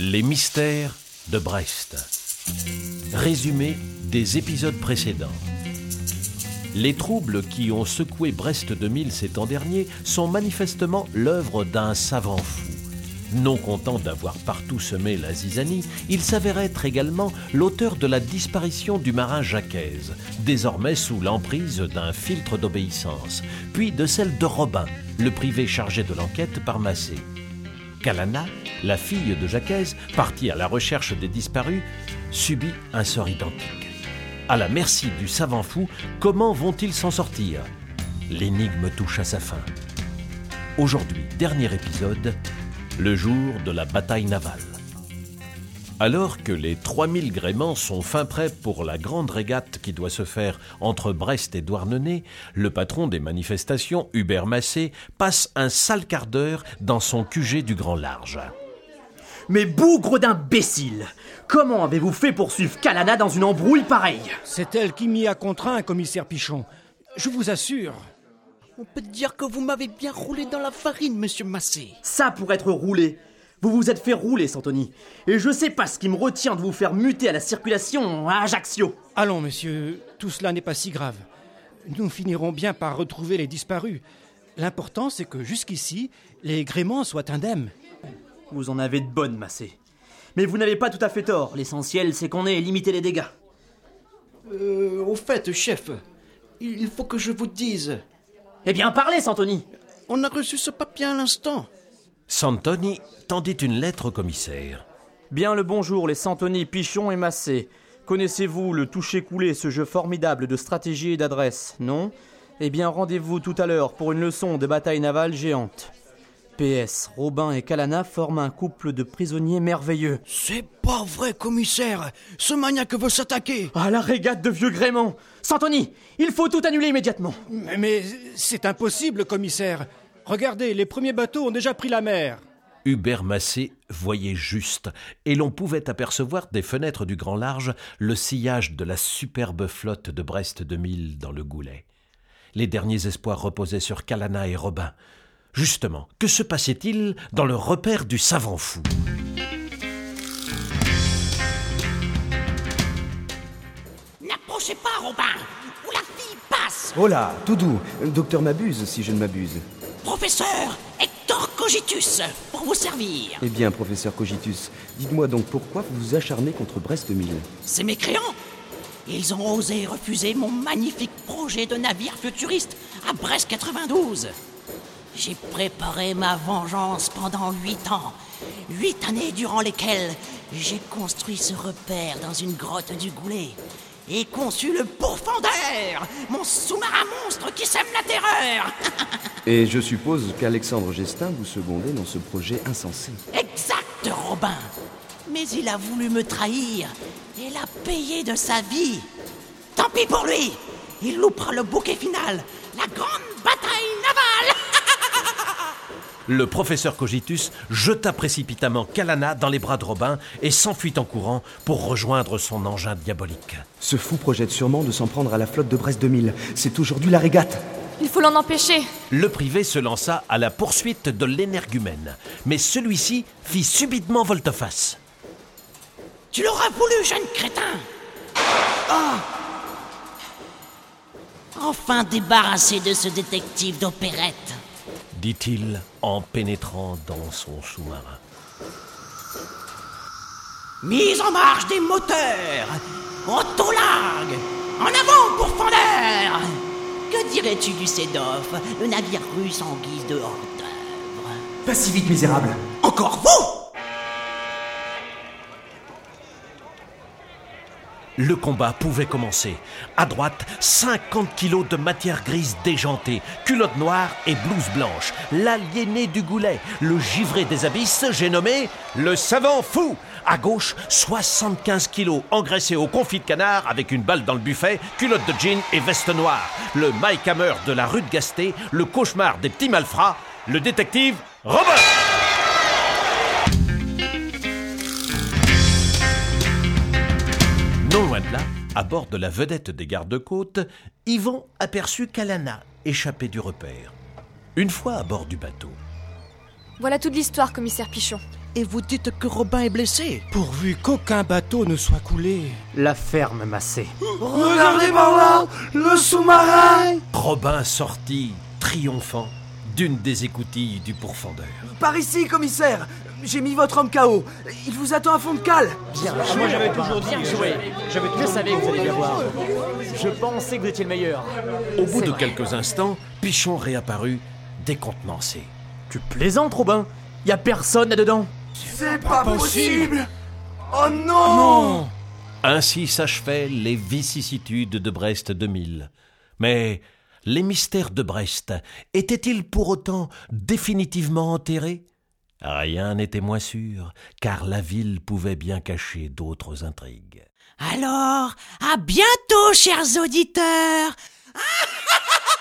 Les mystères de Brest. Résumé des épisodes précédents. Les troubles qui ont secoué Brest 2000 ces temps derniers sont manifestement l'œuvre d'un savant fou. Non content d'avoir partout semé la zizanie, il s'avère être également l'auteur de la disparition du marin Jacquez, désormais sous l'emprise d'un filtre d'obéissance, puis de celle de Robin, le privé chargé de l'enquête par Massé. Kalana, la fille de Jacquez, partie à la recherche des disparus, subit un sort identique. À la merci du savant fou, comment vont-ils s'en sortir? L'énigme touche à sa fin. Aujourd'hui, dernier épisode, le jour de la bataille navale. Alors que les 3000 gréments sont fin prêts pour la grande régate qui doit se faire entre Brest et Douarnenez, le patron des manifestations, Hubert Massé, passe un sale quart d'heure dans son QG du Grand Large. Mais bougre d'imbécile Comment avez-vous fait pour suivre Kalana dans une embrouille pareille? C'est elle qui m'y a contraint, commissaire Pichon. Je vous assure. On peut dire que vous m'avez bien roulé dans la farine, monsieur Massé. Ça pour être roulé Vous vous êtes fait rouler, Santoni. Et je sais pas ce qui me retient de vous faire muter à la circulation à Ajaccio. Allons, monsieur, tout cela n'est pas si grave. Nous finirons bien par retrouver les disparus. L'important, c'est que jusqu'ici, les gréments soient indemnes. Vous en avez de bonnes, Massé. Mais vous n'avez pas tout à fait tort. L'essentiel, c'est qu'on ait limité les dégâts. Euh, au fait, chef, il faut que je vous dise. Eh bien, parlez, Santoni On a reçu ce papier à l'instant. Santoni tendit une lettre au commissaire. Bien le bonjour, les Santoni, Pichon et Massé. Connaissez-vous le toucher-coulé, ce jeu formidable de stratégie et d'adresse, non? Eh bien, rendez-vous tout à l'heure pour une leçon de bataille navale géante. PS, Robin et Kalana forment un couple de prisonniers merveilleux. C'est pas vrai, commissaire. Ce maniaque veut s'attaquer. Ah, la régate de vieux gréments Santoni, il faut tout annuler immédiatement Mais, mais c'est impossible, commissaire. Regardez, les premiers bateaux ont déjà pris la mer. Hubert Massé voyait juste, et l'on pouvait apercevoir des fenêtres du Grand Large le sillage de la superbe flotte de Brest 2000 dans le Goulet. Les derniers espoirs reposaient sur Kalana et Robin. Justement, que se passait-il dans le repère du savant fou? N'approchez pas, Robin Ou la fille passe Oh là, tout doux. Docteur m'abuse si je ne m'abuse. Professeur Hector Cogitus, pour vous servir. Eh bien, professeur Cogitus, dites-moi donc pourquoi vous vous acharnez contre Brest 2000 Ces mécréants Ils ont osé refuser mon magnifique projet de navire futuriste à Brest 92 J'ai préparé ma vengeance pendant huit ans. Huit années durant lesquelles j'ai construit ce repère dans une grotte du Goulet et conçu le pourfendeur, mon sous-marin monstre qui sème la terreur. Et je suppose qu'Alexandre Gestin vous secondait dans ce projet insensé. Exact, Robin. Mais il a voulu me trahir et l'a payé de sa vie. Tant pis pour lui. Il loupera le bouquet final, la grande bataille. Le professeur Cogitus jeta précipitamment Kalana dans les bras de Robin et s'enfuit en courant pour rejoindre son engin diabolique. Ce fou projette sûrement de s'en prendre à la flotte de Brest 2000. C'est aujourd'hui la régate. Il faut l'en empêcher. Le privé se lança à la poursuite de l'énergumène, mais celui-ci fit subitement volte-face. Tu l'auras voulu, jeune crétin. Oh Enfin débarrassé de ce détective d'opérette. Dit-il en pénétrant dans son sous-marin. Mise en marche des moteurs Auto largue En avant, pourfendeur Que dirais-tu du Sedov, le navire russe en guise de hors-d'œuvre Pas si vite, misérable. Encore vous Le combat pouvait commencer. À droite, 50 kilos de matière grise déjantée, culotte noire et blouse blanche. L'aliéné du goulet, le givré des abysses, j'ai nommé le savant fou. À gauche, 75 kilos engraissés au confit de canard avec une balle dans le buffet, culotte de jean et veste noire. Le Mike Hammer de la rue de Gasté, le cauchemar des petits malfrats, le détective Robert. À bord de la vedette des gardes-côtes, Yvon aperçut Kalana échappée du repère. Une fois à bord du bateau, Voilà toute l'histoire, commissaire Pichon. et vous dites que Robin est blessé. Pourvu qu'aucun bateau ne soit coulé. La ferme, Massé. Regardez par là Le sous-marin Robin sortit, triomphant, d'une des écoutilles du pourfendeur. Par ici, commissaire J'ai mis votre homme KO. Il vous attend à fond de cale. Bien joué, j'avais toujours dit. Bien joué. Je savais que vous alliez bien voir. Je pensais que vous étiez le meilleur. Au bout de vrai. quelques instants, Pichon réapparut, décontenancé. Tu plaisantes, Robin? Y a personne là-dedans? C'est pas possible Oh non, Ainsi s'achevaient les vicissitudes de Brest 2000. Mais les mystères de Brest étaient-ils pour autant définitivement enterrés? Rien n'était moins sûr, car la ville pouvait bien cacher d'autres intrigues. Alors, à bientôt, chers auditeurs.